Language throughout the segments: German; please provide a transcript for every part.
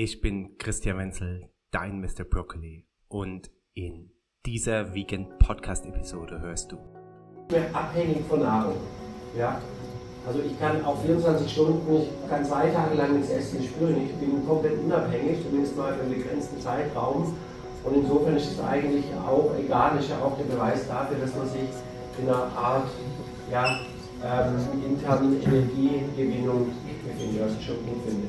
Ich bin Christian Wenzel, dein Mr. Broccoli und in dieser Vegan Podcast Episode hörst du. Ich bin abhängig von Nahrung. Ja? Also ich kann auch 24 Stunden, ich kann zwei Tage lang nichts essen, spüren. Ich bin komplett unabhängig, zumindest mal für einen begrenzten Zeitraum. Und insofern ist es eigentlich auch egal, ist ja auch der Beweis dafür, dass man sich in einer Art ja, ähm, internen Energiegewinnung befindet, was ich schon gut finde.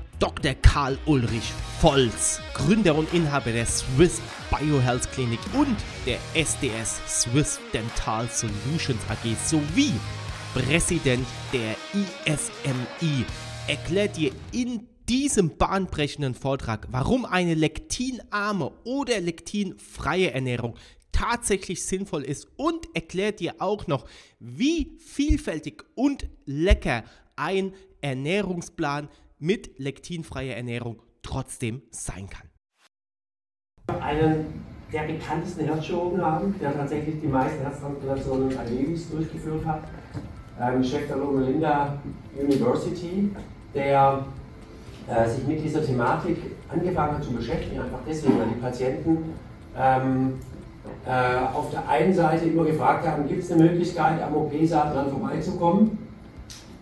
Dr. Karl Ulrich Volz, Gründer und Inhaber der Swiss Biohealth Clinic und der SDS Swiss Dental Solutions AG sowie Präsident der ISMI, erklärt dir in diesem bahnbrechenden Vortrag, warum eine lektinarme oder lektinfreie Ernährung tatsächlich sinnvoll ist und erklärt dir auch noch, wie vielfältig und lecker ein Ernährungsplan mit lektinfreier Ernährung trotzdem sein kann. Einen der bekanntesten Herzchirurgen haben, der tatsächlich die meisten Herztransplantationen erlebnis durchgeführt hat, ähm, Chef der Loma Linda University, der äh, sich mit dieser Thematik angefangen hat zu beschäftigen, einfach deswegen, weil die Patienten ähm, äh, auf der einen Seite immer gefragt haben, gibt es eine Möglichkeit, am OP-Saal dran vorbeizukommen?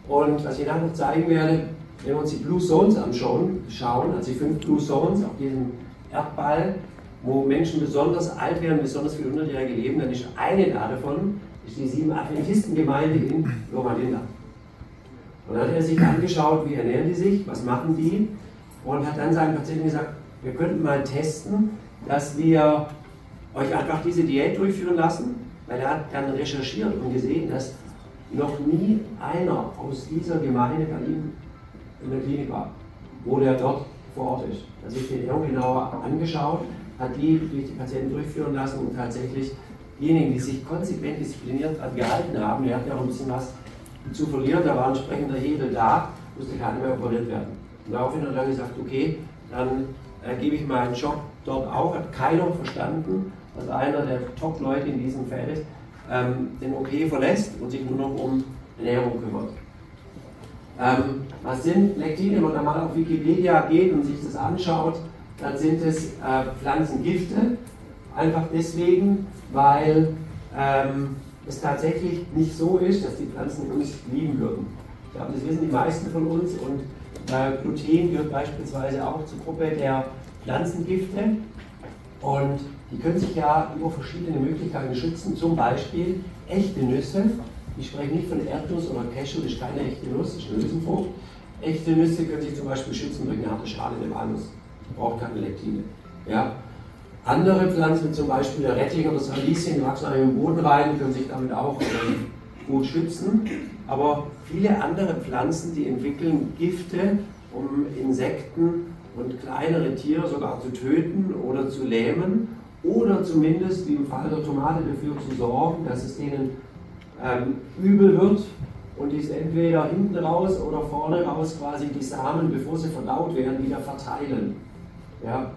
Und was ich dann noch zeigen werde, wenn wir uns die Blue Zones anschauen, schauen, also die fünf Blue Zones auf diesem Erdball, wo Menschen besonders alt werden, besonders viel Hundertjährige leben, dann ist eine davon ist die sieben Adventistengemeinde in Loma Linda. Und dann hat er sich angeschaut, wie ernähren die sich, was machen die, und hat dann seinen Patienten gesagt, wir könnten mal testen, dass wir euch einfach diese Diät durchführen lassen, weil er hat dann recherchiert und gesehen, dass noch nie einer aus dieser Gemeinde bei ihm in der Klinik war, wo der dort vor Ort ist. Hat sich den Ernährung genauer angeschaut, hat die durch die Patienten durchführen lassen und tatsächlich diejenigen, die sich konsequent diszipliniert gehalten haben, die hatten ja auch ein bisschen was zu verlieren, da war entsprechender Hebel da, musste keiner mehr operiert werden. Und daraufhin hat er gesagt, okay, dann äh, gebe ich meinen Job dort auch, hat keiner verstanden, dass einer der Top-Leute in diesem Feld ähm, den OP verlässt und sich nur noch um Ernährung kümmert. Ähm, was sind Lektine? Wenn man mal auf Wikipedia geht und sich das anschaut, dann sind es äh, Pflanzengifte. Einfach deswegen, weil ähm, es tatsächlich nicht so ist, dass die Pflanzen uns lieben würden. Ich glaube, das wissen die meisten von uns und äh, Gluten gehört beispielsweise auch zur Gruppe der Pflanzengifte und die können sich ja über verschiedene Möglichkeiten schützen, zum Beispiel echte Nüsse. Ich spreche nicht von Erdnuss oder Cashew, das ist keine echte Nuss, das ist eine Hülsenfrucht. Echte Nüsse können sich zum Beispiel schützen durch eine harte Schale in dem Anus. Braucht keine Lektine. Ja? Andere Pflanzen, zum Beispiel der Rettich oder das Radieschen, die wachsen im Boden rein, können sich damit auch äh, gut schützen. Aber viele andere Pflanzen, die entwickeln Gifte, um Insekten und kleinere Tiere sogar zu töten oder zu lähmen oder zumindest, wie im Fall der Tomate, dafür zu sorgen, dass es denen ähm, übel wird die entweder hinten raus oder vorne raus quasi die Samen, bevor sie verdaut werden, wieder verteilen. Ja?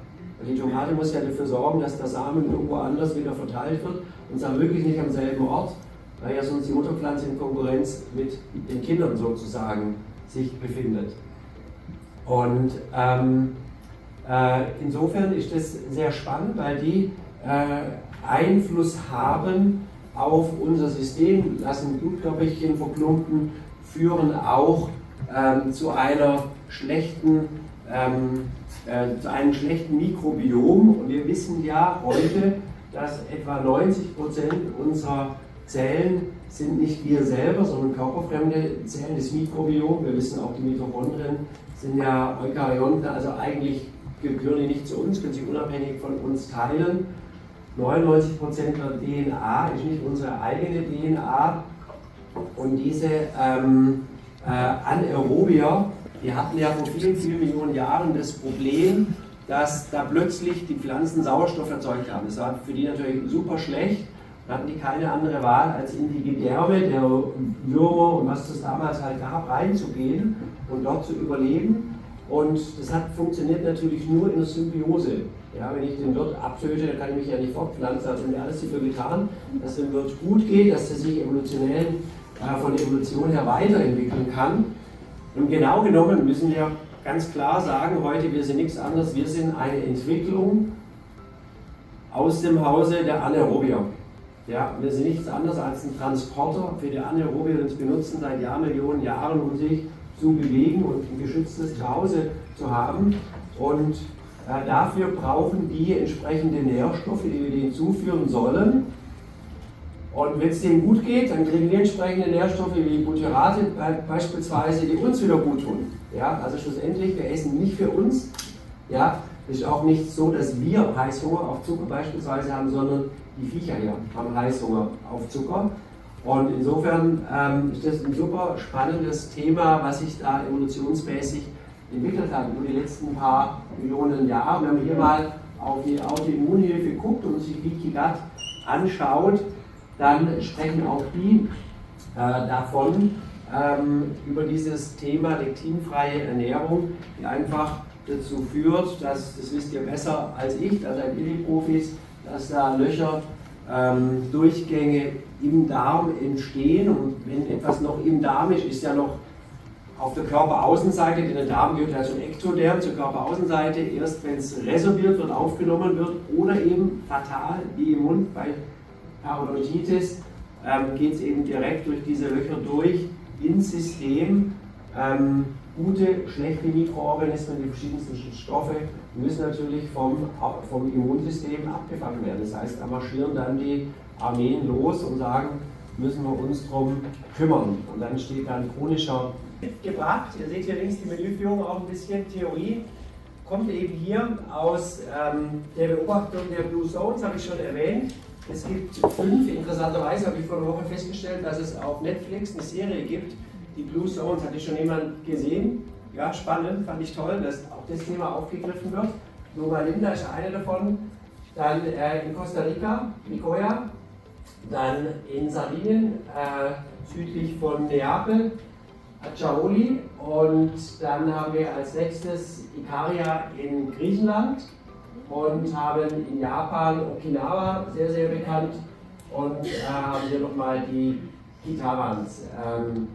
Die Tomate muss ja dafür sorgen, dass der Samen irgendwo anders wieder verteilt wird und zwar wirklich nicht am selben Ort, weil ja sonst die Mutterpflanze in Konkurrenz mit den Kindern sozusagen sich befindet. Und ähm, äh, insofern ist das sehr spannend, weil die äh, Einfluss haben auf unser System, lassen Blutkörperchen verklumpen, führen auch ähm, zu einer schlechten ähm, äh, zu einem schlechten Mikrobiom. Und wir wissen ja heute, dass etwa 90 Prozent unserer Zellen sind nicht wir selber, sondern körperfremde Zellen des Mikrobioms. Wir wissen auch, die Mitochondrien sind ja Eukaryonten, also eigentlich gehören die nicht zu uns, können sich unabhängig von uns teilen. 99% der DNA ist nicht unsere eigene DNA und diese ähm, äh, Anaerobier die hatten ja vor vielen, vielen Millionen Jahren das Problem, dass da plötzlich die Pflanzen Sauerstoff erzeugt haben. Das war für die natürlich super schlecht. Da hatten die keine andere Wahl, als in die Gedärme der Würmer und was es damals halt gab, reinzugehen und dort zu überleben. Und das hat funktioniert natürlich nur in der Symbiose. Ja, wenn ich den Wirt abtöte, dann kann ich mich ja nicht fortpflanzen. Also haben wir alles dafür getan, dass dem Wirt gut geht, dass er sich evolutionell äh, von der Evolution her weiterentwickeln kann. Und genau genommen müssen wir ganz klar sagen heute, wir sind nichts anderes, wir sind eine Entwicklung aus dem Hause der Anaerobier. Ja, wir sind nichts anderes als ein Transporter für die Anaerobier, die uns benutzen seit Jahrmillionen Jahren, um sich zu bewegen und ein geschütztes Zuhause zu haben. Und äh, dafür brauchen die entsprechende Nährstoffe, die wir denen zuführen sollen. Und wenn es denen gut geht, dann kriegen wir entsprechende Nährstoffe wie Butyrate beispielsweise, die uns wieder gut tun. Ja, also schlussendlich, wir essen nicht für uns. Ja, es ist auch nicht so, dass wir Heißhunger auf Zucker beispielsweise haben, sondern die Viecher hier haben Heißhunger auf Zucker. Und insofern ähm, ist das ein super spannendes Thema, was sich da evolutionsmäßig entwickelt hat über die letzten paar Millionen Jahre. Wenn man hier mal auf die Autoimmunhilfe guckt und sich Gut anschaut, dann sprechen auch die äh, davon, ähm, über dieses Thema lektinfreie Ernährung, die einfach dazu führt, dass, das wisst ihr besser als ich, ihr die Profis, dass da Löcher, ähm, Durchgänge im Darm entstehen und wenn etwas noch im Darm ist, ist ja noch auf der Körperaußenseite, denn der Darm gehört ja zum Ektoderm, zur Körperaußenseite, erst wenn es resorbiert wird, aufgenommen wird oder eben fatal, wie im Mund bei Parodontitis, ähm, geht es eben direkt durch diese Löcher durch ins System. Ähm, gute, schlechte Mikroorganismen, die verschiedensten Stoffe, müssen natürlich vom, vom Immunsystem abgefangen werden. Das heißt, da marschieren dann die Armeen los und sagen, müssen wir uns darum kümmern. Und dann steht dann chronischer gebracht. Ihr seht hier links die Menüführung auch ein bisschen Theorie. Kommt eben hier aus ähm, der Beobachtung der Blue Zones, habe ich schon erwähnt. Es gibt fünf, interessanterweise habe ich vor einer Woche festgestellt, dass es auf Netflix eine Serie gibt, die Blue Zones. Hat ich schon jemand gesehen? Ja, spannend, fand ich toll, dass auch das Thema aufgegriffen wird. Loma Linda ist eine davon. Dann äh, in Costa Rica, Nicoya. Dann in Sardinien, äh, südlich von Neapel, Acciaoli. Und dann haben wir als nächstes Ikaria in Griechenland und haben in Japan Okinawa sehr, sehr bekannt und äh, haben hier nochmal die Kitawans. Ähm,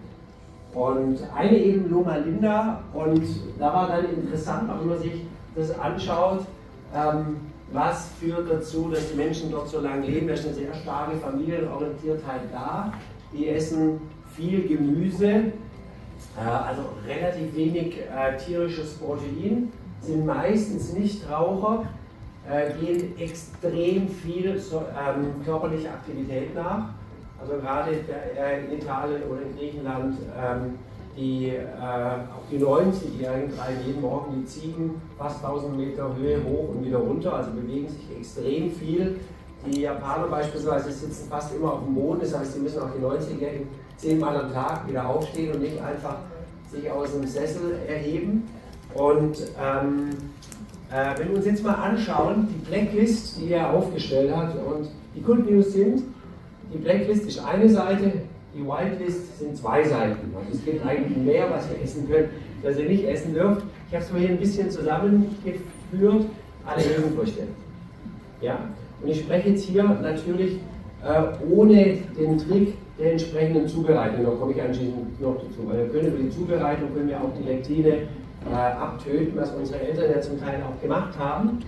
und eine eben Loma Linda und da war dann interessant, auch wenn man sich das anschaut, ähm, was führt dazu, dass die Menschen dort so lange leben. Da ist eine sehr starke Familienorientiertheit da. Die essen viel Gemüse, äh, also relativ wenig äh, tierisches Protein, sind meistens nicht Raucher äh, gehen extrem viel so, ähm, körperliche Aktivität nach. Also gerade in Italien oder in Griechenland, ähm, die, äh, auch die 90-Jährigen treiben jeden Morgen die Ziegen fast 1000 Meter Höhe hoch und wieder runter, also bewegen sich extrem viel. Die Japaner beispielsweise sitzen fast immer auf dem Boden, das heißt, sie müssen auch die 90-Jährigen zehnmal am Tag wieder aufstehen und nicht einfach sich aus dem Sessel erheben. Und ähm, äh, wenn wir uns jetzt mal anschauen, die Blacklist, die er aufgestellt hat, und die Good News sind, die Blacklist ist eine Seite, die Whitelist sind zwei Seiten. Also es gibt eigentlich mehr, was ihr essen könnt, was ihr nicht essen dürft. Ich habe es mal hier ein bisschen zusammengeführt, alle Hülsenfrüchte. Ja? Und ich spreche jetzt hier natürlich äh, ohne den Trick der entsprechenden Zubereitung. Da komme ich anschließend noch dazu. Weil wir können über die Zubereitung können wir auch die Lektine äh, abtöten, was unsere Eltern ja zum Teil auch gemacht haben.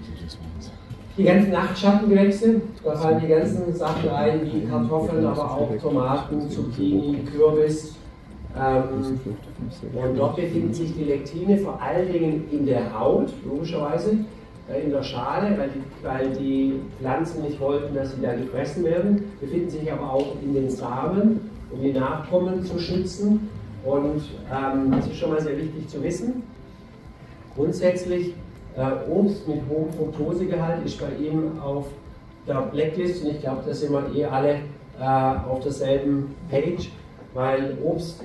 Die ganzen Nachtschattengewächse, da fallen die ganzen Sachen rein, wie Kartoffeln, aber auch Tomaten, Zucchini, Kürbis. Ähm, und dort befinden sich die Lektine vor allen Dingen in der Haut, logischerweise, äh, in der Schale, weil die, weil die Pflanzen nicht wollten, dass sie da gefressen werden, befinden sich aber auch in den Samen, um die Nachkommen zu schützen. Und ähm, das ist schon mal sehr wichtig zu wissen. Grundsätzlich, äh, Obst mit hohem Fructosegehalt ist bei ihm auf der Blacklist und ich glaube, da sind wir eh alle äh, auf derselben Page, weil Obst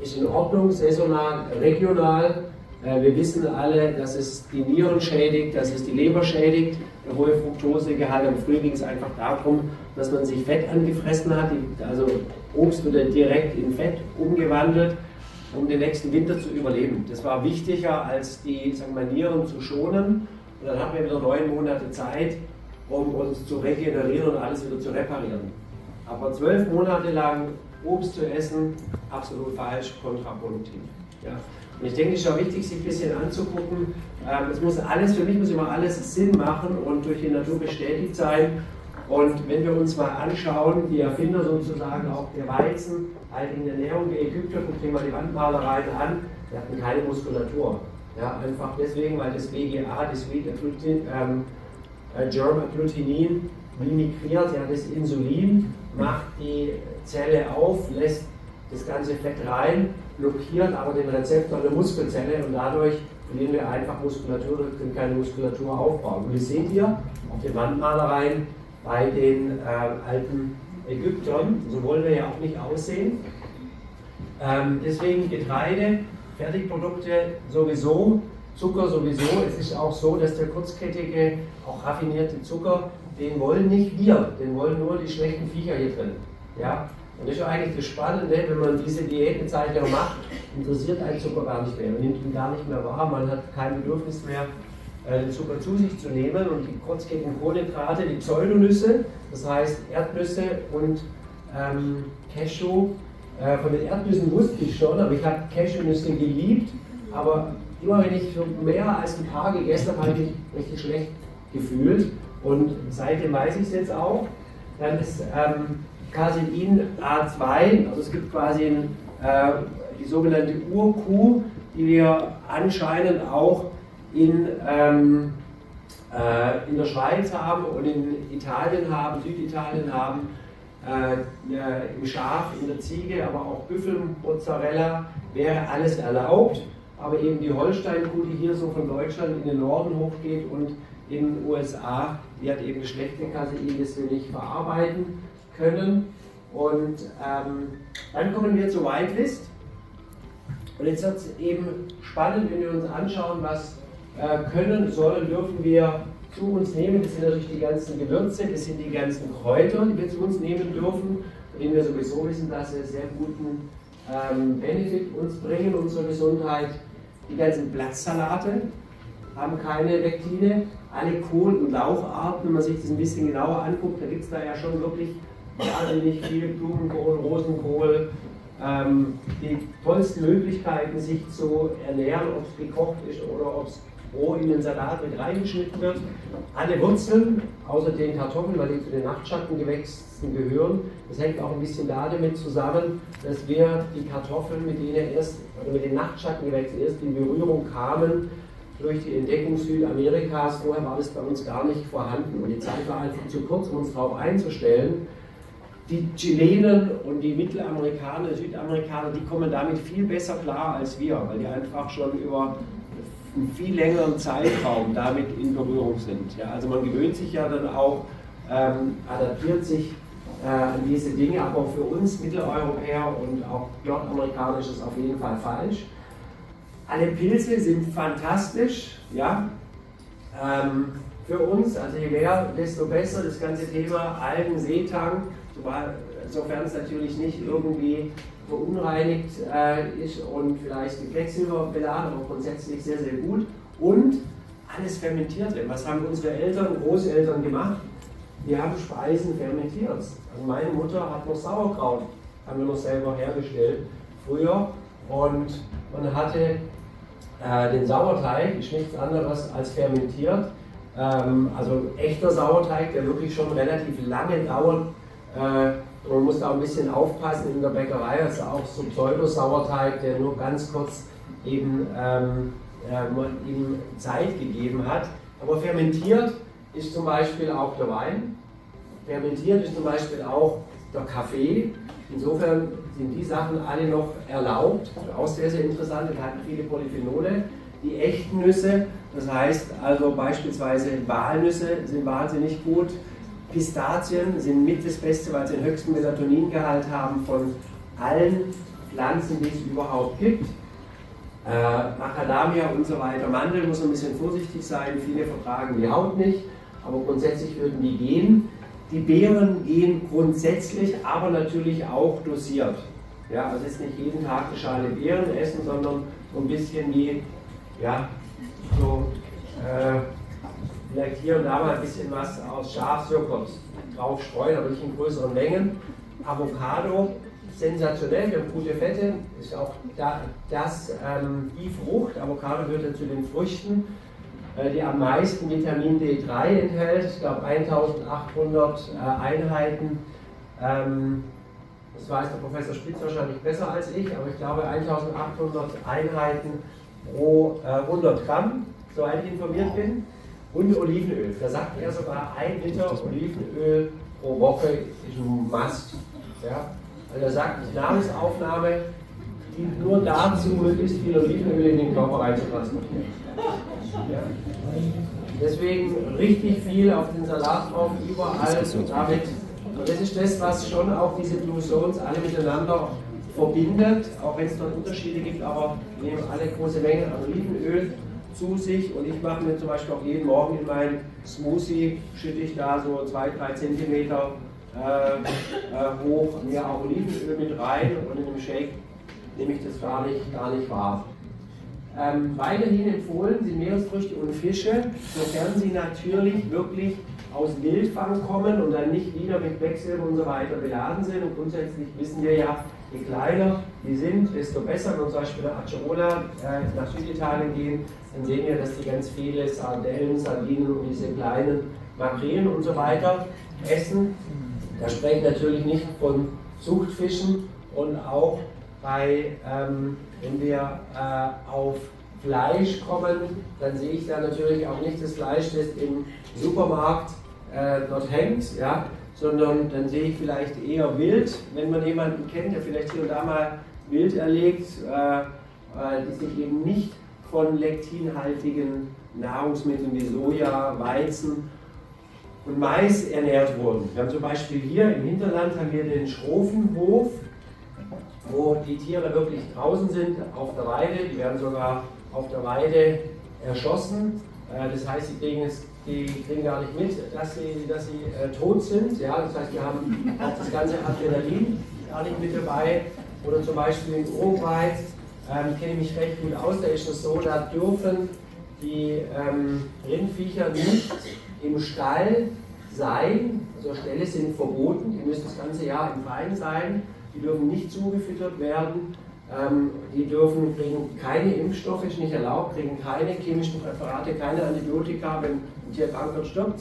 ist in Ordnung, saisonal, regional, Äh, wir wissen alle, dass es die Nieren schädigt, dass es die Leber schädigt. Der hohe Fructosegehalt am Früh ging es einfach darum, dass man sich Fett angefressen hat. Also Obst wird direkt in Fett umgewandelt, um den nächsten Winter zu überleben. Das war wichtiger, als die sagen wir, Nieren zu schonen. Und dann hatten wir wieder neun Monate Zeit, um uns zu regenerieren und alles wieder zu reparieren. Aber zwölf Monate lang Obst zu essen, absolut falsch, kontraproduktiv. Ja. Und ich denke, es ist auch wichtig, sich ein bisschen anzugucken. Ähm, es muss alles, für mich muss immer alles Sinn machen und durch die Natur bestätigt sein. Und wenn wir uns mal anschauen, die Erfinder sozusagen auch der Weizen, in Ernährung, der Ägypter, guckt dir mal die Wandmalereien an, die hatten keine Muskulatur. Ja, einfach deswegen, weil das WGA, das äh, Germ Agglutinin, mimikriert ja das Insulin, macht die Zelle auf, lässt das ganze Fett rein, blockiert aber den Rezeptor der Muskelzelle und dadurch verlieren wir einfach Muskulatur, können keine Muskulatur aufbauen. Und ihr seht hier auf den Wandmalereien bei den äh, alten Ägyptern, so wollen wir ja auch nicht aussehen. Ähm, deswegen Getreide, Fertigprodukte sowieso, Zucker sowieso. Es ist auch so, dass der kurzkettige, auch raffinierte Zucker, den wollen nicht wir, den wollen nur die schlechten Viecher hier drin. Ja? Und das ist eigentlich das Spannende, wenn man diese Diätenzeit ja macht, interessiert einen Zucker gar nicht mehr. Man nimmt ihn gar nicht mehr wahr, man hat kein Bedürfnis mehr, Zucker zu sich zu nehmen. Und die kurzkettigen Kohlenhydrate, die Pseudonüsse, das heißt Erdnüsse und ähm, Cashew, äh, von den Erdnüssen wusste ich schon, aber ich habe Cashewnüsse geliebt, aber immer wenn ich mehr als ein paar gegessen habe, habe ich mich richtig schlecht gefühlt. Und seitdem weiß ich es jetzt auch. Dann ist ähm, Casein A2, also es gibt quasi ein, äh, die sogenannte Urkuh, die wir anscheinend auch in, ähm, äh, in der Schweiz haben und in Italien haben, Süditalien haben, äh, im Schaf, in der Ziege, aber auch Büffelmozzarella wäre alles erlaubt, aber eben die Holsteinkuh, die hier so von Deutschland in den Norden hochgeht und in den USA, die hat eben schlechte Casein, das wir nicht verarbeiten können. Und ähm, dann kommen wir zur Whitelist. Und jetzt wird es eben spannend, wenn wir uns anschauen, was können, sollen, dürfen wir zu uns nehmen. Das sind natürlich die ganzen Gewürze, das sind die ganzen Kräuter, die wir zu uns nehmen dürfen, von denen wir sowieso wissen, dass sie sehr guten ähm, Benefit uns bringen, unsere Gesundheit. Die ganzen Blattsalate haben keine Lektine. Alle Kohl- und Laucharten, wenn man sich das ein bisschen genauer anguckt, da gibt es da ja schon wirklich wahnsinnig viel Blumenkohl, Rosenkohl, ähm, die tollsten Möglichkeiten, sich zu ernähren, ob es gekocht ist oder ob es roh in den Salat mit reingeschnitten wird. Alle Wurzeln, außer den Kartoffeln, weil die zu den Nachtschattengewächsen gehören. Das hängt auch ein bisschen damit zusammen, dass wir die Kartoffeln, mit denen erst, oder mit den Nachtschattengewächsen erst in Berührung kamen, durch die Entdeckung Südamerikas. Vorher war das bei uns gar nicht vorhanden und die Zeit war einfach zu kurz, um uns darauf einzustellen. Die Chilenen und die Mittelamerikaner, Südamerikaner, die kommen damit viel besser klar als wir, weil die einfach schon über einen viel längeren Zeitraum damit in Berührung sind. Ja, also man gewöhnt sich ja dann auch, ähm, adaptiert sich äh, an diese Dinge, aber für uns Mitteleuropäer und auch Nordamerikaner ist auf jeden Fall falsch. Alle Pilze sind fantastisch, ja. Ähm, für uns, also je mehr, desto besser das ganze Thema Algen, Seetang, sofern es natürlich nicht irgendwie verunreinigt äh, ist und vielleicht mit Quecksilber beladen, aber grundsätzlich sehr, sehr gut. Und alles Fermentierte. Was haben unsere Eltern, Großeltern gemacht? Wir haben Speisen fermentiert. Also meine Mutter hat noch Sauerkraut, haben wir noch selber hergestellt früher. Und man hatte äh, den Sauerteig, ist nichts anderes als fermentiert. Ähm, also echter Sauerteig, der wirklich schon relativ lange dauert. Äh, man muss da ein bisschen aufpassen in der Bäckerei, also auch so Pseudosauerteig, der nur ganz kurz eben, ähm, äh, ihm Zeit gegeben hat. Aber fermentiert ist zum Beispiel auch der Wein, fermentiert ist zum Beispiel auch der Kaffee. Insofern sind die Sachen alle noch erlaubt, auch sehr, sehr interessant, die hatten viele Polyphenole. Die echten Nüsse, das heißt also beispielsweise Walnüsse, sind wahnsinnig gut Pistazien sind mit das Beste, weil sie den höchsten Melatoningehalt haben von allen Pflanzen, die es überhaupt gibt. Äh, Macadamia und so weiter. Mandel muss ein bisschen vorsichtig sein, viele vertragen die Haut nicht, aber grundsätzlich würden die gehen. Die Beeren gehen grundsätzlich, aber natürlich auch dosiert. Ja, also ist nicht jeden Tag eine Schale Beeren essen, sondern so ein bisschen wie, ja, so, äh, vielleicht hier und da mal ein bisschen was aus Schafsjoghurt drauf streuen, aber nicht in größeren Mengen. Avocado, sensationell, wir haben gute Fette, ist auch da, das, ähm, die Frucht, Avocado gehört ja zu den Früchten, äh, die am meisten Vitamin D3 enthält, ich glaube 1800 äh, Einheiten. Ähm, das weiß der Professor Spitz wahrscheinlich besser als ich, aber ich glaube 1800 Einheiten pro äh, 100 Gramm, soweit ich informiert bin. Und Olivenöl. Da sagt er sogar, ein Liter Olivenöl pro Woche ist ein Must. Ja? Weil er sagt, die Nahrungsaufnahme dient nur dazu, möglichst viel Olivenöl in den Körper reinzutransportieren. Ja? Deswegen richtig viel auf den Salat drauf, überall und damit und das ist das, was schon auch diese Blue Zones alle miteinander verbindet, auch wenn es dort Unterschiede gibt, aber wir nehmen alle große Mengen an Olivenöl zu sich und ich mache mir zum Beispiel auch jeden Morgen in meinen Smoothie, schütte ich da so 2-3 cm äh, äh, hoch auch Olivenöl mit rein und in dem Shake nehme ich das gar nicht, gar nicht wahr. Ähm, weiterhin empfohlen sind Meeresfrüchte und Fische, sofern sie natürlich wirklich aus Wildfang kommen und dann nicht wieder mit Quecksilber und so weiter beladen sind. Und grundsätzlich wissen wir ja, je kleiner die sind, desto besser. Wenn wir zum Beispiel nach Acerola, äh, nach Süditalien gehen, dann sehen wir, dass die ganz viele Sardellen, Sardinen und diese kleinen Makrelen und so weiter essen. Da spreche ich natürlich nicht von Zuchtfischen und auch bei, ähm, wenn wir äh, auf Fleisch kommen, dann sehe ich da natürlich auch nicht das Fleisch, das im Supermarkt äh, dort hängt, ja, sondern dann sehe ich vielleicht eher Wild, wenn man jemanden kennt, der vielleicht hier und da mal Wild erlegt, äh, äh, die sich eben nicht von lektinhaltigen Nahrungsmitteln wie Soja, Weizen und Mais ernährt wurden. Wir haben zum Beispiel hier im Hinterland haben wir den Schrofenhof, wo die Tiere wirklich draußen sind auf der Weide, die werden sogar auf der Weide erschossen. Äh, das heißt, sie kriegen es die kriegen gar nicht mit, dass sie, dass sie äh, tot sind. Ja? Das heißt, die haben auch das ganze Adrenalin gar nicht mit dabei. Oder zum Beispiel in Uruguay, ähm, kenne ich mich recht gut aus, da ist es so, da dürfen die ähm, Rindviecher nicht im Stall sein, also Ställe sind verboten, die müssen das ganze Jahr im Freien sein, die dürfen nicht zugefüttert werden, ähm, die dürfen, kriegen keine Impfstoffe, ist nicht erlaubt, kriegen keine chemischen Präparate, keine Antibiotika, wenn krank wird, stirbt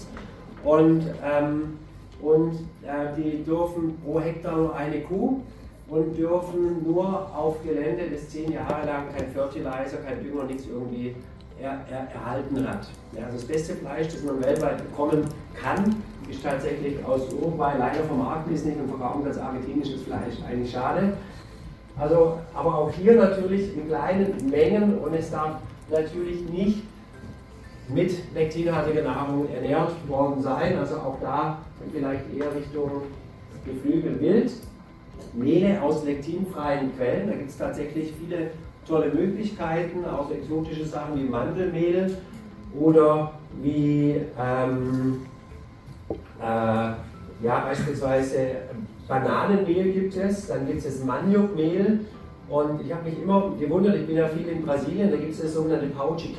Und, ähm, und äh, die dürfen pro Hektar nur eine Kuh und dürfen nur auf Gelände, das zehn Jahre lang kein Fertilizer, kein Dünger, nichts irgendwie er, er, erhalten hat. Ja, also das beste Fleisch, das man weltweit bekommen kann, ist tatsächlich aus Uruguay. Leider vermarkten es nicht und verkaufen das argentinisches Fleisch. Eigentlich schade. Also, aber auch hier natürlich in kleinen Mengen und es darf natürlich nicht mit lektinhaltiger Nahrung ernährt worden sein. Also auch da vielleicht eher Richtung Geflügel wild. Mehle aus lektinfreien Quellen, da gibt es tatsächlich viele tolle Möglichkeiten, auch exotische Sachen wie Mandelmehl oder wie ähm, äh, ja, beispielsweise Bananenmehl gibt es, dann gibt es Maniokmehl und ich habe mich immer gewundert, ich bin ja viel in Brasilien, da gibt es das sogenannte Pão de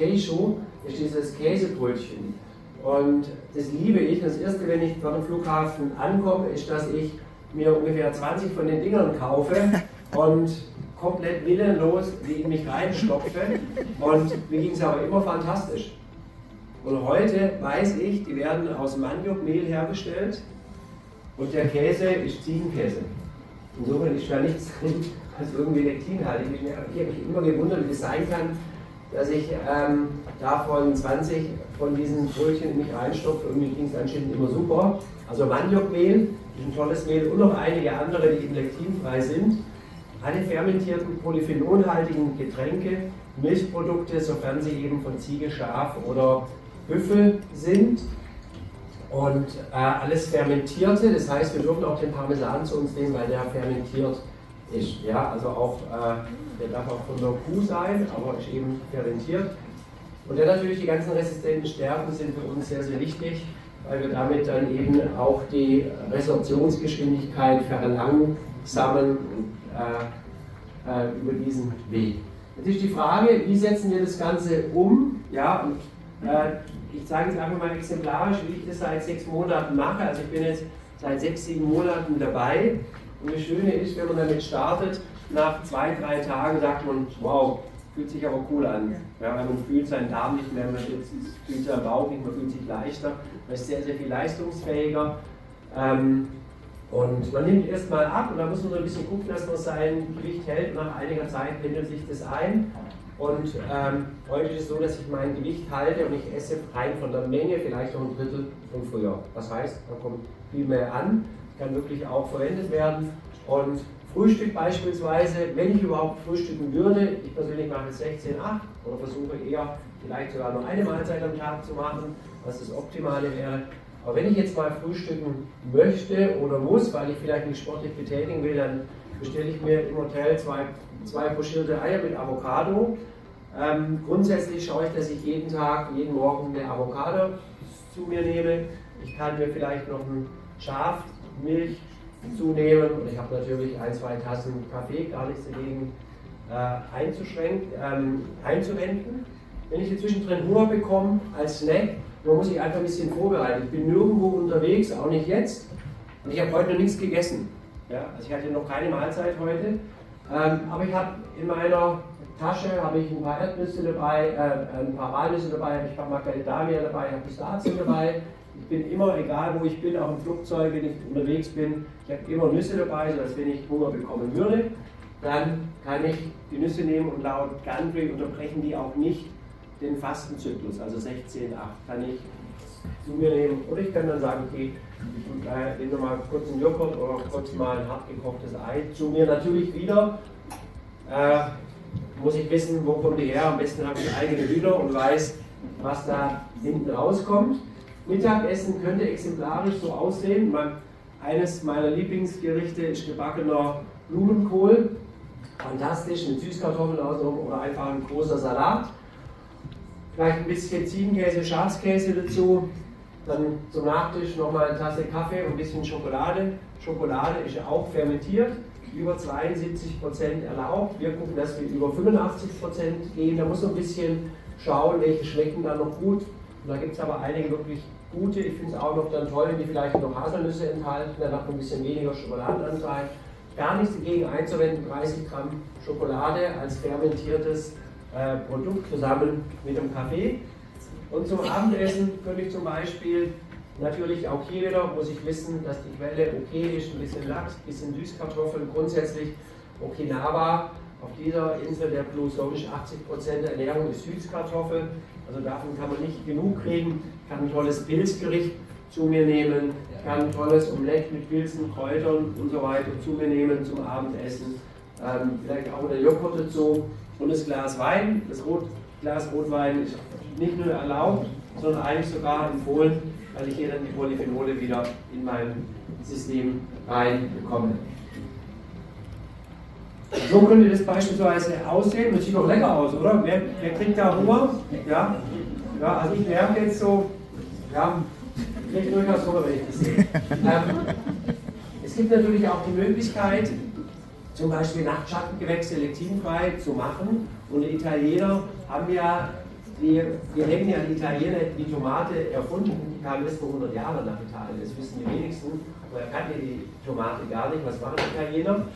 ist dieses Käsebrötchen. Und das liebe ich. Das erste, wenn ich vor dem Flughafen ankomme, ist, dass ich mir ungefähr 20 von den Dingern kaufe und komplett willenlos die in mich reinstopfe. Und mir ging es aber immer fantastisch. Und heute weiß ich, die werden aus Maniokmehl hergestellt und der Käse ist Ziegenkäse. Insofern ist da nichts drin, was irgendwie lektinhaltig ist. Ich habe mich immer gewundert, wie es sein kann, dass ich ähm, davon 20 von diesen Brötchen mich reinstopfe und mir ging es anscheinend immer super. Also Maniokmehl ein tolles Mehl und noch einige andere, die lektinfrei sind. Alle fermentierten polyphenolhaltigen Getränke, Milchprodukte, sofern sie eben von Ziege, Schaf oder Büffel sind und äh, alles Fermentierte, das heißt, wir dürfen auch den Parmesan zu uns nehmen, weil der fermentiert ist. Ja, also auch, äh, der darf auch von der Kuh sein, aber ist eben fermentiert. Und dann natürlich die ganzen resistenten Stärken sind für uns sehr, sehr wichtig, weil wir damit dann eben auch die Resorptionsgeschwindigkeit verlangsamen äh, äh, über diesen Weg. Jetzt ist die Frage, wie setzen wir das Ganze um? Ja, und äh, ich zeige jetzt einfach mal exemplarisch, wie ich das seit sechs Monaten mache. Also ich bin jetzt seit sechs, sieben Monaten dabei. Und das Schöne ist, wenn man damit startet, nach zwei, drei Tagen sagt man, wow, fühlt sich aber cool an. Ja, weil man fühlt seinen Darm nicht mehr, man fühlt seinen Bauch nicht, man fühlt sich leichter, man ist sehr, sehr viel leistungsfähiger. Ähm, und man nimmt erstmal ab und dann muss man so ein bisschen gucken, dass man sein Gewicht hält. Nach einiger Zeit pendelt sich das ein. Und ähm, heute ist es so, dass ich mein Gewicht halte und ich esse rein von der Menge vielleicht noch ein Drittel von früher. Das heißt, da kommt viel mehr an, kann wirklich auch verwendet werden. Und Frühstück beispielsweise, wenn ich überhaupt frühstücken würde, ich persönlich mache es 16, 8 oder versuche eher vielleicht sogar nur eine Mahlzeit am Tag zu machen, was das Optimale wäre. Aber wenn ich jetzt mal frühstücken möchte oder muss, weil ich vielleicht nicht sportlich betätigen will, dann bestelle ich mir im Hotel zwei, zwei pochierte Eier mit Avocado. Ähm, grundsätzlich schaue ich, dass ich jeden Tag, jeden Morgen eine Avocado zu mir nehme. Ich kann mir vielleicht noch ein Schaf, Milch zunehmen und ich habe natürlich ein, zwei Tassen Kaffee, gar nichts dagegen äh, einzuschränken, ähm, einzuwenden. Wenn ich zwischendrin Hunger bekomme als Snack, man muss sich einfach ein bisschen vorbereiten. Ich bin nirgendwo unterwegs, auch nicht jetzt. Und ich habe heute noch nichts gegessen. Ja, also ich hatte noch keine Mahlzeit heute. Ähm, aber ich habe in meiner Tasche habe ich ein paar Erdnüsse dabei, äh, ein paar Walnüsse dabei, ich habe Macadamia dabei, ich habe Pistazien dabei. Ich bin immer, egal wo ich bin, auch im Flugzeug, wenn ich unterwegs bin, ich habe immer Nüsse dabei, sodass wenn ich Hunger bekommen würde, dann kann ich die Nüsse nehmen und laut Gundry unterbrechen die auch nicht den Fastenzyklus, also 16, 8, kann ich zu mir nehmen. Oder ich kann dann sagen, okay, ich äh, nehme mal kurz einen Joghurt oder kurz mal ein hart gekochtes Ei zu mir. Natürlich wieder äh, muss ich wissen, wo kommt die her. Am besten habe ich eigene Hühner und weiß, was da hinten rauskommt. Mittagessen könnte exemplarisch so aussehen. eines meiner Lieblingsgerichte ist gebackener Blumenkohl. Fantastisch, mit Süßkartoffeln außenrum oder einfach ein großer Salat. Vielleicht ein bisschen Ziegenkäse, Schafskäse dazu. Dann zum Nachtisch nochmal eine Tasse Kaffee und ein bisschen Schokolade. Schokolade ist auch fermentiert, über 72% erlaubt. Wir gucken, dass wir über 85% gehen. Da muss man ein bisschen schauen, welche schmecken dann noch gut. Und da gibt es aber einige wirklich gute. Ich finde es auch noch dann toll, die vielleicht noch Haselnüsse enthalten, man ein bisschen weniger Schokoladenanteil. Gar nichts dagegen einzuwenden, 30 Gramm Schokolade als fermentiertes äh, Produkt zusammen mit dem Kaffee. Und zum Abendessen könnte ich zum Beispiel natürlich auch hier wieder, muss ich wissen, dass die Quelle okay ist, ein bisschen Lachs, ein bisschen Süßkartoffeln, grundsätzlich Okinawa. Auf dieser Insel der Blue Zone 80% der Ernährung ist Süßkartoffel, also davon kann man nicht genug kriegen. Kann ein tolles Pilzgericht zu mir nehmen, kann ein tolles Omelette mit Pilzen, Kräutern und so weiter zu mir nehmen zum Abendessen. Ähm, vielleicht auch eine Joghurt dazu und das Glas Wein. Das Rot, Glas Rotwein ist nicht nur erlaubt, sondern eigentlich sogar empfohlen, weil ich hier dann die Polyphenole wieder in mein System reinbekomme. So könnte das beispielsweise aussehen. Das sieht doch lecker aus, oder? Wer, wer kriegt da Hunger? Ja? ja, also ich merke jetzt so, ja, kriege durchaus Hunger, wenn ich das sehe. Ähm, es gibt natürlich auch die Möglichkeit, zum Beispiel Nachtschattengewächse lektinfrei zu machen. Und die Italiener haben ja, die, wir nennen ja die Italiener die Tomate erfunden, die kamen erst vor 100 Jahren nach Italien, das wissen die wenigsten, er kannte die Tomate gar nicht. Was machen die Italiener?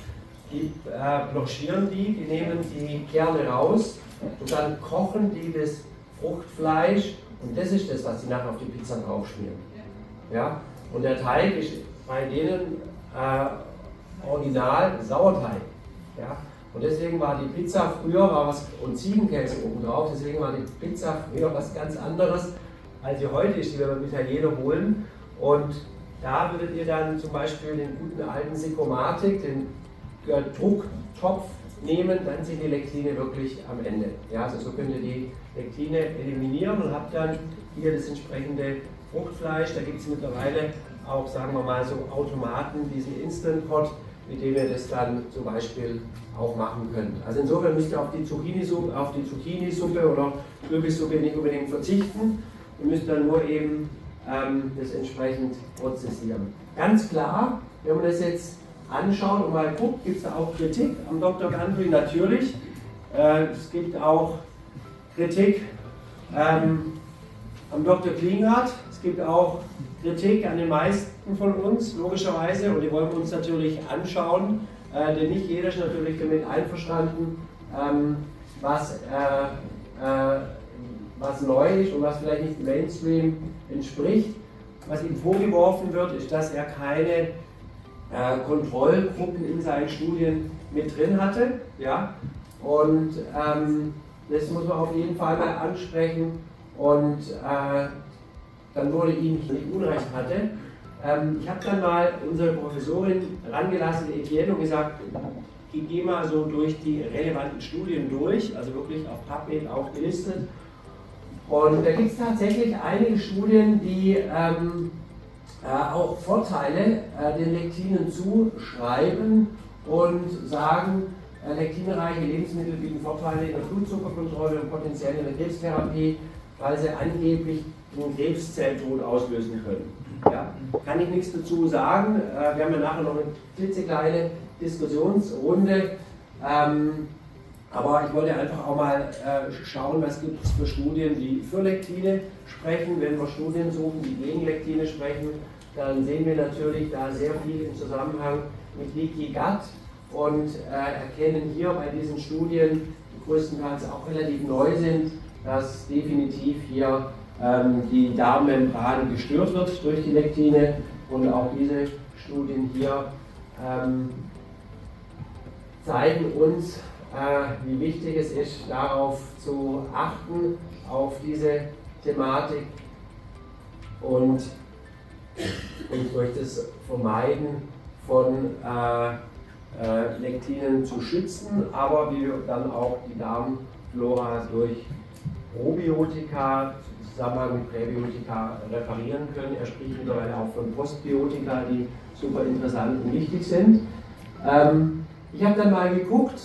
Die äh, blanchieren die, die nehmen die Kerne raus und dann kochen die das Fruchtfleisch und das ist das, was sie nachher auf die Pizza draufschmieren. Ja? Und der Teig ist bei denen äh, original Sauerteig. Ja? Und deswegen war die Pizza früher war was und Ziegenkäse oben drauf, deswegen war die Pizza früher was ganz anderes, als sie heute ist, die wir beim Italiener holen. Und da würdet ihr dann zum Beispiel den guten alten Sikomatik, den Drucktopf nehmen, dann sind die Lektine wirklich am Ende. Ja, also so könnt ihr die Lektine eliminieren und habt dann hier das entsprechende Fruchtfleisch. Da gibt es mittlerweile auch, sagen wir mal, so Automaten, diesen Instant Pot, mit dem ihr das dann zum Beispiel auch machen könnt. Also insofern müsst ihr auf die Zucchini-Suppe, auf die Zucchini-Suppe oder Kürbissuppe nicht unbedingt verzichten. Ihr müsst dann nur eben ähm, das entsprechend prozessieren. Ganz klar, wenn man das jetzt anschaut und mal guckt, gibt es da auch Kritik am Dr. Gandry? Natürlich. Äh, es gibt auch Kritik ähm, am Dr. Klinghardt. Es gibt auch Kritik an den meisten von uns, logischerweise, und die wollen wir uns natürlich anschauen, äh, denn nicht jeder ist natürlich damit einverstanden, ähm, was, äh, äh, was neu ist und was vielleicht nicht Mainstream entspricht. Was ihm vorgeworfen wird, ist, dass er keine äh, Kontrollgruppen in seinen Studien mit drin hatte. Ja? Und ähm, das muss man auf jeden Fall mal ansprechen. Und äh, dann wurde ihm nicht Unrecht hatte. Ähm, ich habe dann mal unsere Professorin rangelassen, Etienne, und gesagt, gehe mal so durch die relevanten Studien durch, also wirklich auf PubMed auch gelistet. Und da gibt es tatsächlich einige Studien, die ähm, äh, auch Vorteile äh, den Lektinen zuschreiben und sagen, äh, lektinreiche Lebensmittel bieten Vorteile in der Blutzuckerkontrolle und potenziell in der Krebstherapie, weil sie angeblich einen Krebszelltod auslösen können. Ja? Kann ich nichts dazu sagen. Äh, wir haben ja nachher noch eine klitzekleine Diskussionsrunde. Ähm, aber ich wollte einfach auch mal äh, schauen, was gibt es für Studien, die für Lektine sprechen. Wenn wir Studien suchen, die gegen Lektine sprechen, dann sehen wir natürlich da sehr viel im Zusammenhang mit Leaky Gut und äh, erkennen hier bei diesen Studien, die größtenteils auch relativ neu sind, dass definitiv hier die Darmmembran gestört wird durch die Lektine und auch diese Studien hier ähm, zeigen uns, äh, wie wichtig es ist, darauf zu achten, auf diese Thematik und und durch das Vermeiden von äh, äh, Lektinen zu schützen, aber wie dann auch die Darmflora durch Probiotika im Zusammenhang mit Präbiotika reparieren können. Er spricht mittlerweile auch von Postbiotika, die super interessant und wichtig sind. Ähm, ich habe dann mal geguckt,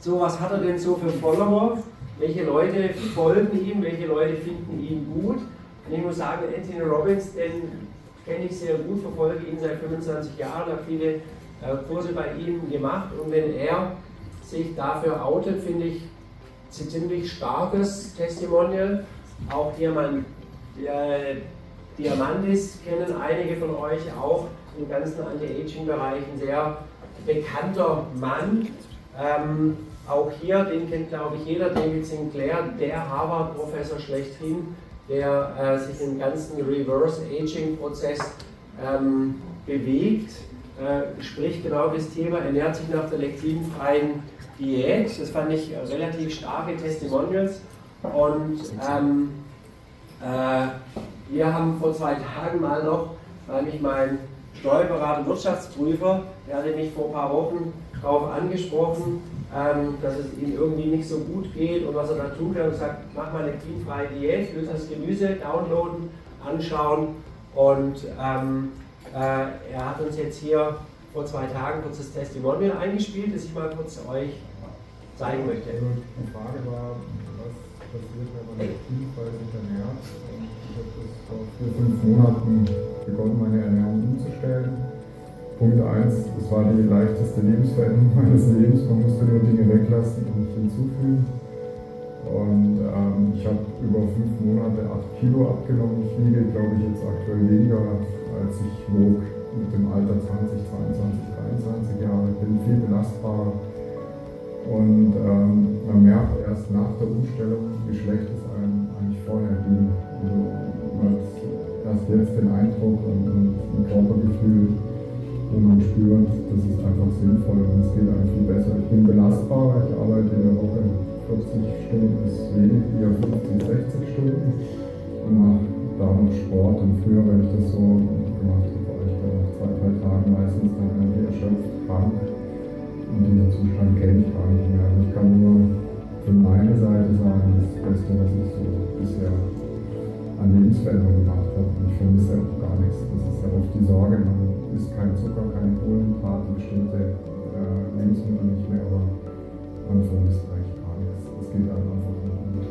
so was hat er denn so für Follower, welche Leute folgen ihm, welche Leute finden ihn gut. Und ich muss sagen, Anthony Robbins, den kenne ich sehr gut, verfolge ihn seit 25 Jahren, habe viele äh, Kurse bei ihm gemacht und wenn er sich dafür outet, finde ich ein ziemlich starkes Testimonial. Auch Diamant, äh, Diamantis kennen einige von euch auch im ganzen Anti-Aging-Bereich, ein sehr bekannter Mann. Ähm, auch hier, den kennt glaube ich jeder, David Sinclair, der Harvard-Professor schlechthin, der äh, sich im ganzen Reverse-Aging-Prozess ähm, bewegt, äh, spricht genau das Thema, ernährt sich nach der lektinfreien Diät. Das fand ich relativ starke Testimonials. Und ähm, äh, wir haben vor zwei Tagen mal noch, weil mich mein Steuerberater Wirtschaftsprüfer, der hatte mich vor ein paar Wochen darauf angesprochen, ähm, dass es ihm irgendwie nicht so gut geht und was er da tun kann. Und sagt, mach mal eine cleanfreie Diät, löse das Gemüse downloaden, anschauen. Und ähm, äh, er hat uns jetzt hier vor zwei Tagen kurz das Testimonial eingespielt, das ich mal kurz euch zeigen möchte. Die Frage war, passiert, wenn man cleanfrei sich ernährt? Ich habe das vor vier, fünf Monaten begonnen, meine Ernährung umzustellen Punkt 1, es war die leichteste Lebensveränderung meines Lebens. Man musste nur Dinge weglassen und nicht hinzufügen. Und ähm, ich habe über fünf Monate 8 Kilo abgenommen. Ich wiege, glaube ich, jetzt aktuell weniger, als ich wog mit dem Alter 20, 22, 23 Jahre. Ich bin viel belastbarer. Und ähm, man merkt erst nach der Umstellung, wie schlecht es einem eigentlich vorher ging. Also man hat erst jetzt den Eindruck und, und ein Körpergefühl, wo man spürt, das ist einfach sinnvoll und es geht einem viel besser. Ich bin belastbar, ich arbeite in der Woche 40 Stunden bis wenig, eher 50, 60 Stunden und mache da noch Sport. Und früher, wenn ich das so gemacht habe, war ich dann nach zwei, drei Tagen meistens dann irgendwie erschöpft, krank. Und diesen Zustand kenne ich gar nicht mehr. Ich kann nur von meiner Seite sagen, das Beste, was ich so bisher an Lebensveränderung gemacht habe. Und ich vermisse auch gar nichts. Das ist ja oft diese Sorge, man isst keinen Zucker, keine Kohlenhydrate, bestimmte äh, Lebensmittel nicht mehr, aber man vermisst eigentlich gar nichts. Es geht einem einfach nur gut.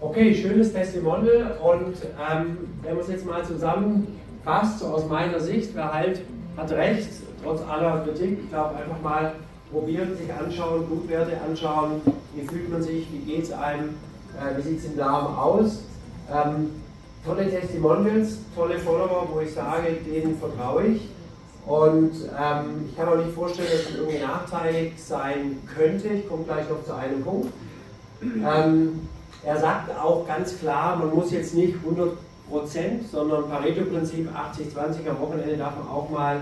Okay, schönes Testimonial und ähm, wenn man es jetzt mal zusammenfasst, so aus meiner Sicht, wer halt hat recht, trotz aller Kritik, ich glaube einfach mal probieren, sich anschauen, Blutwerte anschauen, wie fühlt man sich, wie geht es einem, äh, wie sieht es im Darm aus. Ähm, tolle Testimonials, tolle Follower, wo ich sage, denen vertraue ich. Und ähm, ich kann auch nicht vorstellen, dass es irgendwie nachteilig sein könnte. Ich komme gleich noch zu einem Punkt. Ähm, er sagt auch ganz klar, man muss jetzt nicht 100%, sondern Pareto-Prinzip 80-20 am Wochenende darf man auch mal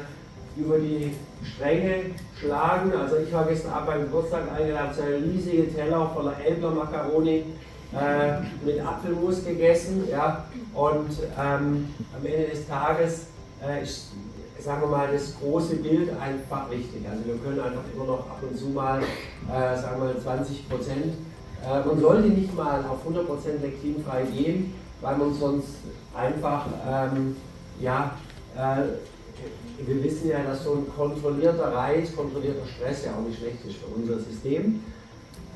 über die Stränge schlagen. Also ich war gestern Abend beim Geburtstag eingeladen, zu einem riesigen Teller voller Elbler Macaroni äh, mit Apfelmus gegessen. Ja? Und ähm, am Ende des Tages äh, ist, sagen wir mal, das große Bild einfach wichtig. Also wir können einfach immer noch ab und zu mal, äh, sagen wir mal, 20 Prozent. Äh, man sollte nicht mal auf 100 Prozent lektinfrei gehen, weil man sonst einfach, ähm, ja, äh, wir wissen ja, dass so ein kontrollierter Reiz, kontrollierter Stress ja auch nicht schlecht ist für unser System.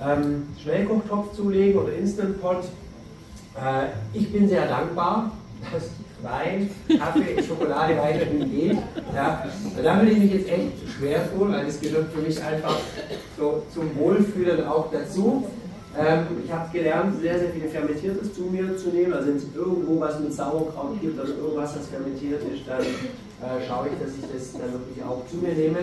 Ähm, Schnellkochtopf zulegen oder Instant Pot. Äh, ich bin sehr dankbar, dass Wein, Kaffee, Schokolade weiterhin geht. Ja, da würde ich mich jetzt echt schwer tun, weil es gehört für mich einfach so zum Wohlfühlen auch dazu. Ähm, ich habe gelernt, sehr, sehr viel Fermentiertes zu mir zu nehmen. Also wenn es irgendwo was mit Sauerkraut gibt oder irgendwas, das fermentiert ist, dann äh, schaue ich, dass ich das dann wirklich auch zu mir nehme.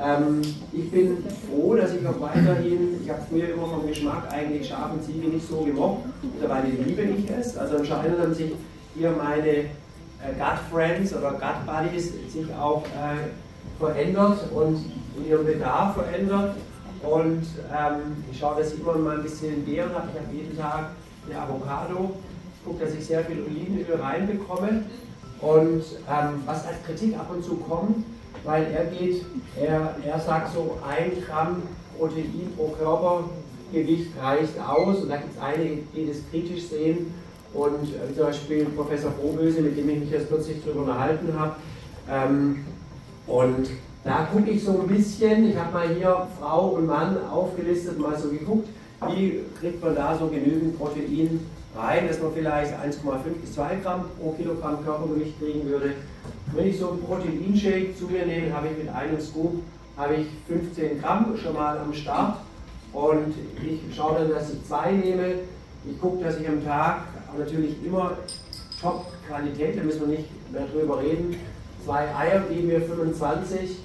Ähm, ich bin froh, dass ich auch weiterhin, ich habe früher immer vom Geschmack eigentlich scharfen Ziege nicht so gemocht, mittlerweile liebe ich es. Also anscheinend haben sich hier meine äh, Gut Friends oder Gut Buddies sich auch äh, verändert und ihren Bedarf verändert. Und ähm, ich schaue, dass ich immer mal ein bisschen Beeren habe. Ich habe jeden Tag eine Avocado. Ich gucke, dass ich sehr viel Olivenöl reinbekomme. Und ähm, was als Kritik ab und zu kommt, weil er geht, er, er sagt so, ein Gramm Protein pro Körpergewicht reicht aus. Und da gibt es einige, die das kritisch sehen. Und äh, zum Beispiel Professor Proböse, mit dem ich mich jetzt kürzlich darüber unterhalten habe. Ähm, und da gucke ich so ein bisschen, ich habe mal hier Frau und Mann aufgelistet, mal so geguckt, wie kriegt man da so genügend Protein rein, dass man vielleicht 1,5 bis 2 Gramm pro Kilogramm Körpergewicht kriegen würde. Wenn ich so einen Proteinshake zu mir nehme, habe ich mit einem Scoop habe ich 15 Gramm schon mal am Start und ich schaue dann, dass ich zwei nehme. Ich gucke, dass ich am Tag natürlich immer Top-Qualität, da müssen wir nicht mehr drüber reden. Zwei Eier geben mir 25.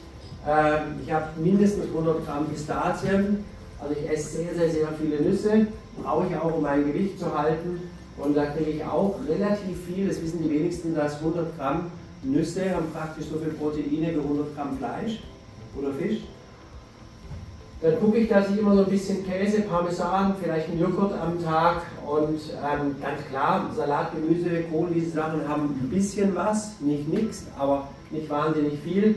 Ähm, ich habe mindestens 100 Gramm Pistazien. Also ich esse sehr, sehr, sehr viele Nüsse brauche ich auch, um mein Gewicht zu halten. Und da kriege ich auch relativ viel, das wissen die wenigsten, dass 100 Gramm Nüsse haben praktisch so viel Proteine wie 100 Gramm Fleisch oder Fisch. Dann gucke ich, dass ich immer so ein bisschen Käse, Parmesan, vielleicht einen Joghurt am Tag und ähm, ganz klar, Salat, Gemüse, Kohl, diese Sachen haben ein bisschen was, nicht nichts, aber nicht wahnsinnig viel.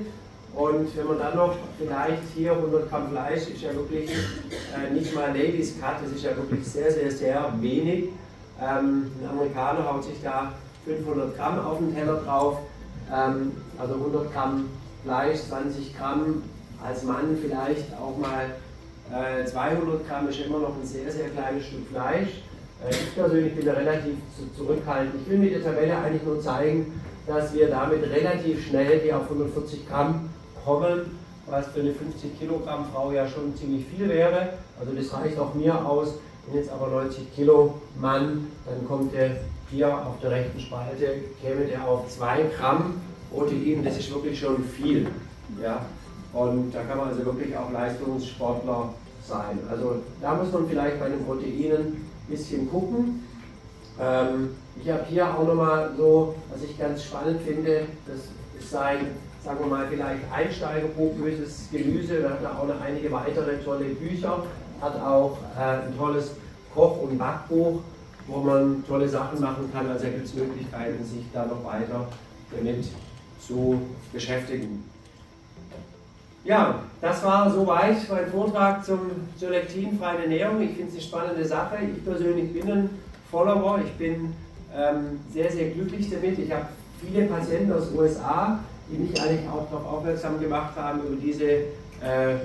Und wenn man dann noch vielleicht hier 100 Gramm Fleisch, ist ja wirklich äh, nicht mal Ladies Cut, das ist ja wirklich sehr, sehr, sehr wenig. Ähm, ein Amerikaner haut sich da 500 Gramm auf den Teller drauf, ähm, also 100 Gramm Fleisch, 20 Gramm als Mann vielleicht auch mal äh, 200 Gramm ist immer noch ein sehr, sehr kleines Stück Fleisch. Äh, ich persönlich bin da relativ zu, zurückhaltend. Ich will mit der Tabelle eigentlich nur zeigen, dass wir damit relativ schnell hier auf 140 Gramm kommen, was für eine 50 Kilogramm Frau ja schon ziemlich viel wäre. Also das reicht auch mir aus. Wenn jetzt aber 90 Kilo Mann, dann kommt der hier auf der rechten Spalte, käme der auf 2 Gramm Protein. Das ist wirklich schon viel. Ja? Und da kann man also wirklich auch Leistungssportler sein. Also da muss man vielleicht bei den Proteinen ein bisschen gucken. Ähm, ich habe hier auch nochmal so, was ich ganz spannend finde, das ist sein sagen wir mal, vielleicht einsteigerproböses Gemüse. Wir hatten auch noch einige weitere tolle Bücher, hat auch äh, ein tolles Koch- und Backbuch, wo man tolle Sachen machen kann. Also gibt es Möglichkeiten, sich da noch weiter damit zu beschäftigen. Ja, das war soweit mein Vortrag zum, zur lektinfreien Ernährung. Ich finde es eine spannende Sache. Ich persönlich bin ein Follower. Ich bin ähm, sehr, sehr glücklich damit. Ich habe viele Patienten aus den USA, die mich eigentlich auch darauf aufmerksam gemacht haben über diese äh,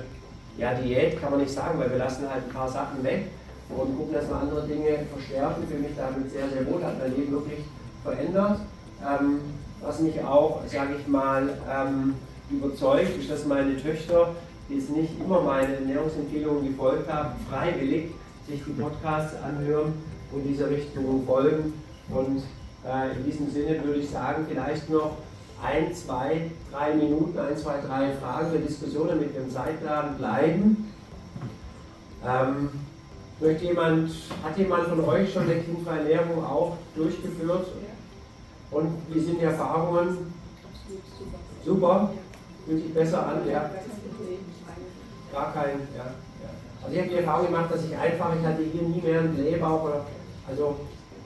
ja, Diät, kann man nicht sagen, weil wir lassen halt ein paar Sachen weg und gucken, dass wir andere Dinge verstärken. Für mich damit sehr, sehr wohl, hat mein Leben wirklich verändert. Ähm, was mich auch, sage ich mal, ähm, überzeugt, ist, dass meine Töchter, die jetzt nicht immer meine Ernährungsempfehlungen gefolgt haben, freiwillig sich die Podcasts anhören und dieser Richtung folgen. Und äh, in diesem Sinne würde ich sagen, vielleicht noch ein, zwei, drei Minuten, ein, zwei, drei Fragen für Diskussionen mit dem Zeitplan bleiben. Ähm, möchte jemand, hat jemand von euch schon eine kindfreie Ernährung auch durchgeführt? Und wie sind die Erfahrungen? Super, fühlt sich besser an, ja. Gar kein, ja. Also ich habe die Erfahrung gemacht, dass ich einfach, ich hatte hier nie mehr einen Blähbauch oder, also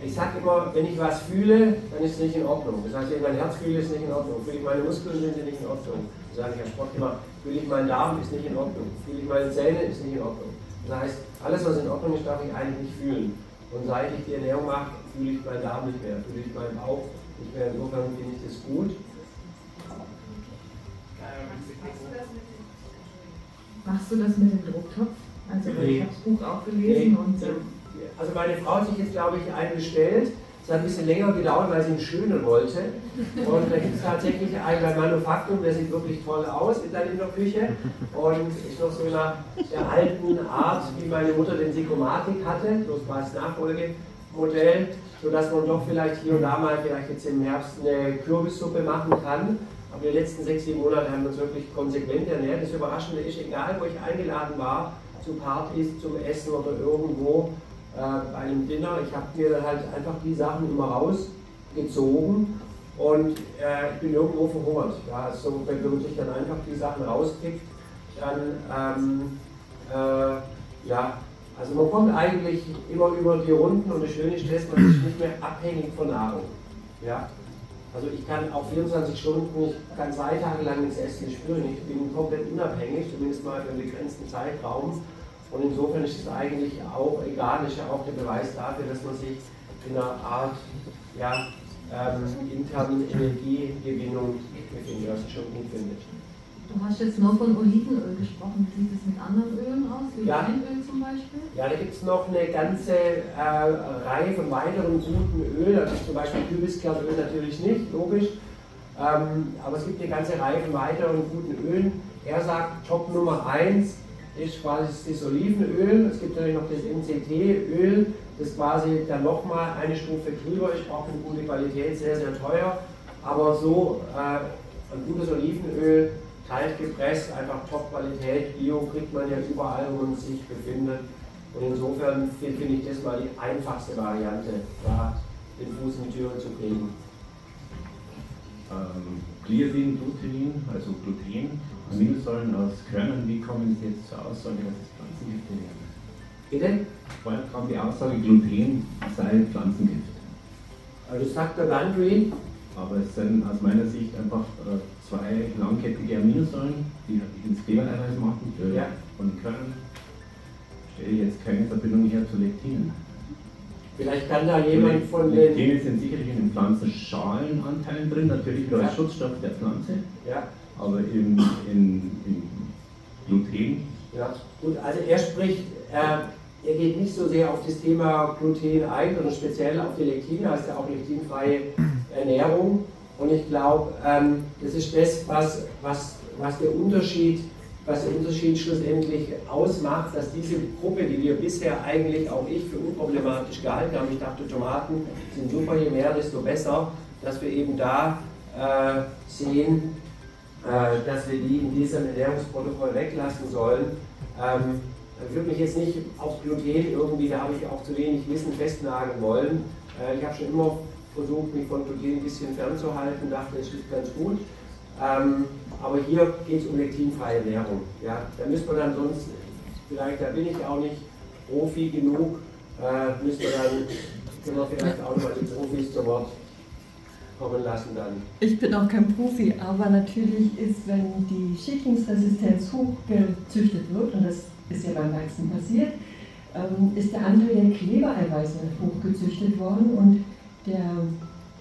ich sage immer, wenn ich was fühle, dann ist es nicht in Ordnung. Das heißt, wenn ich mein Herz fühle, ist es nicht in Ordnung. Fühle ich meine Muskeln, sind sie nicht in Ordnung. Das sage ich als Sport immer. Fühle ich meinen Darm, ist nicht in Ordnung. Fühle ich meine Zähne, ist nicht in Ordnung. Das heißt, alles, was in Ordnung ist, darf ich eigentlich nicht fühlen. Und seit ich die Ernährung mache, fühle ich meinen Darm nicht mehr, fühle ich meinen Bauch nicht mehr. Insofern finde ich das gut. Machst du das mit dem Drucktopf? Also nee. ich habe das Buch auch gelesen nee. und also meine Frau hat sich jetzt, glaube ich, einen bestellt. Es hat ein bisschen länger gedauert, weil sie einen schönen wollte. Und da gibt es tatsächlich bei Manufaktum, der sieht wirklich toll aus in der Küche. Und ist noch so nach der alten Art, wie meine Mutter den Sikomatik hatte, so quasi Nachfolgemodell, sodass man doch vielleicht hier und da mal vielleicht jetzt im Herbst eine Kürbissuppe machen kann. Aber die letzten sechs, sieben Monate haben wir uns wirklich konsequent ernährt. Das Überraschende ist, egal wo ich eingeladen war, zu Partys, zum Essen oder irgendwo, äh, bei einem Dinner. Ich habe mir dann halt einfach die Sachen immer rausgezogen und äh, ich bin irgendwo verhungert. Ja, also, wenn man sich dann einfach die Sachen rauspickt, dann ähm, äh, ja, also man kommt eigentlich immer über die Runden und das Schöne ist, dass man ist nicht mehr abhängig von Nahrung. Ja? Also ich kann auch 24 Stunden, ich kann zwei Tage lang nichts essen, ich spüre nicht, ich bin komplett unabhängig, zumindest mal für einen begrenzten Zeitraum. Und insofern ist es eigentlich auch egal, ist ja auch der Beweis dafür, dass man sich in einer Art ja, ähm, internen Energiegewinnung befindet, was ich schon gut finde. Du hast jetzt noch von Olivenöl gesprochen. Wie sieht es mit anderen Ölen aus, wie ja. Leinöl zum Beispiel? Ja, da gibt es noch eine ganze äh, Reihe von weiteren guten Ölen. Also zum Beispiel Kürbiskernöl natürlich nicht, logisch. Ähm, aber es gibt eine ganze Reihe von weiteren guten Ölen. Er sagt, Top Nummer 1 ist quasi das Olivenöl. Es gibt natürlich noch das MCT-Öl, das quasi dann nochmal eine Stufe drüber ist, auch eine gute Qualität, sehr, sehr teuer. Aber so äh, ein gutes Olivenöl, kalt gepresst, einfach Top-Qualität, Bio kriegt man ja überall, wo man sich befindet. Und insofern finde ich das mal die einfachste Variante, da den Fuß in die Tür zu kriegen. Ähm, Gliadin, Glutein, also Gluten, Aminosäuren aus Körnern, wie kommen Sie jetzt zur Aussage, dass es Pflanzengifte wären? Bitte? Vorher kam die Aussage, Gluten sei Pflanzengift. Also sagt der Landry. Aber es sind aus meiner Sicht einfach äh, zwei langkettige Aminosäuren, die ins Klebereiweiß machen, ja. von Körnern. Stelle jetzt keine Verbindung her zu Lektinen. Vielleicht kann da jemand von den. Lektine sind sicherlich in den Pflanzenschalenanteilen drin, natürlich als ja. Schutzstoff der Pflanze. Ja aber in, in, in Gluten. Ja, gut, also er spricht, äh, er geht nicht so sehr auf das Thema Gluten ein, sondern speziell auf die Lektine, heißt ja auch lektinfreie Ernährung. Und ich glaube, ähm, das ist das, was, was, was der Unterschied was der Unterschied schlussendlich ausmacht, dass diese Gruppe, die wir bisher eigentlich auch ich für unproblematisch gehalten haben, ich dachte, Tomaten sind super, je mehr, desto besser, dass wir eben da äh, sehen, äh, dass wir die in diesem Ernährungsprotokoll weglassen sollen. Ähm, ich würde mich jetzt nicht auf Gluten irgendwie, da habe ich auch zu wenig Wissen festnageln wollen. Äh, ich habe schon immer versucht, mich von Gluten ein bisschen fernzuhalten, dachte, es ist ganz gut. Ähm, aber hier geht es um lektinfreie Ernährung. Ja, da müsste man dann sonst, vielleicht, da bin ich auch nicht Profi genug, äh, müsste dann, können wir vielleicht auch nochmal die Profis zu Wort kommen lassen dann. Ich bin auch kein Profi, aber natürlich ist, wenn die Schädlingsresistenz hochgezüchtet wird, und das ist ja beim Weizen passiert, ähm, ist der Anteil der Klebereiweiße hochgezüchtet worden und der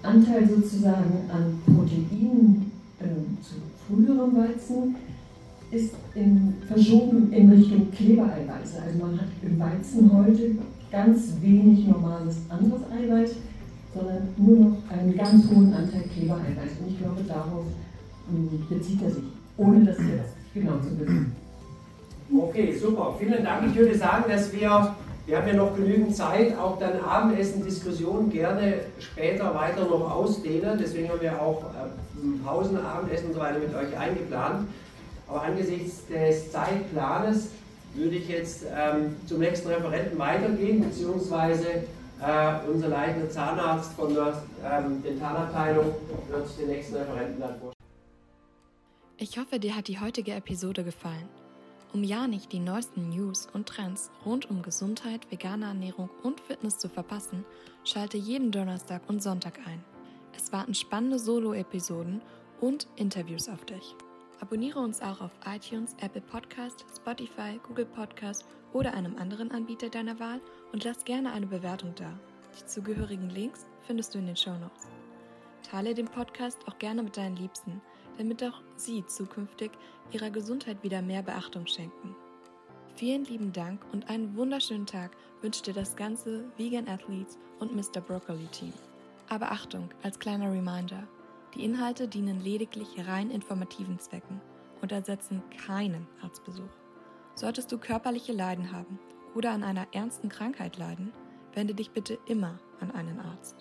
Anteil sozusagen an Proteinen äh, zu früherem Weizen ist in, verschoben in Richtung Klebereiweiße. Also man hat im Weizen heute ganz wenig normales anderes Eiweiß, sondern nur noch einen ganz hohen Anteil Klebereiweiß. Und ich glaube, darauf ähm, bezieht er sich, ohne das jetzt genau zu wissen. Okay, super. Vielen Dank. Ich würde sagen, dass wir, wir haben ja noch genügend Zeit, auch dann Abendessen, Diskussionen gerne später weiter noch ausdehnen. Deswegen haben wir auch äh, Pausen, Abendessen und so weiter mit euch eingeplant. Aber angesichts des Zeitplanes würde ich jetzt ähm, zum nächsten Referenten weitergehen, beziehungsweise äh, unser leitender Zahnarzt von der ähm, Dentalabteilung wird den nächsten Referenten dann vorstellen. Ich hoffe, dir hat die heutige Episode gefallen. Um ja nicht die neuesten News und Trends rund um Gesundheit, vegane Ernährung und Fitness zu verpassen, schalte jeden Donnerstag und Sonntag ein. Es warten spannende Solo-Episoden und Interviews auf dich. Abonniere uns auch auf iTunes, Apple Podcast, Spotify, Google Podcast oder einem anderen Anbieter deiner Wahl und lass gerne eine Bewertung da. Die zugehörigen Links findest du in den Show Notes. Teile den Podcast auch gerne mit deinen Liebsten, damit auch sie zukünftig ihrer Gesundheit wieder mehr Beachtung schenken. Vielen lieben Dank und einen wunderschönen Tag wünscht dir das ganze Vegan Athletes und Mr. Broccoli Team. Aber Achtung, als kleiner Reminder, die Inhalte dienen lediglich rein informativen Zwecken und ersetzen keinen Arztbesuch. Solltest du körperliche Leiden haben oder an einer ernsten Krankheit leiden, wende dich bitte immer an einen Arzt.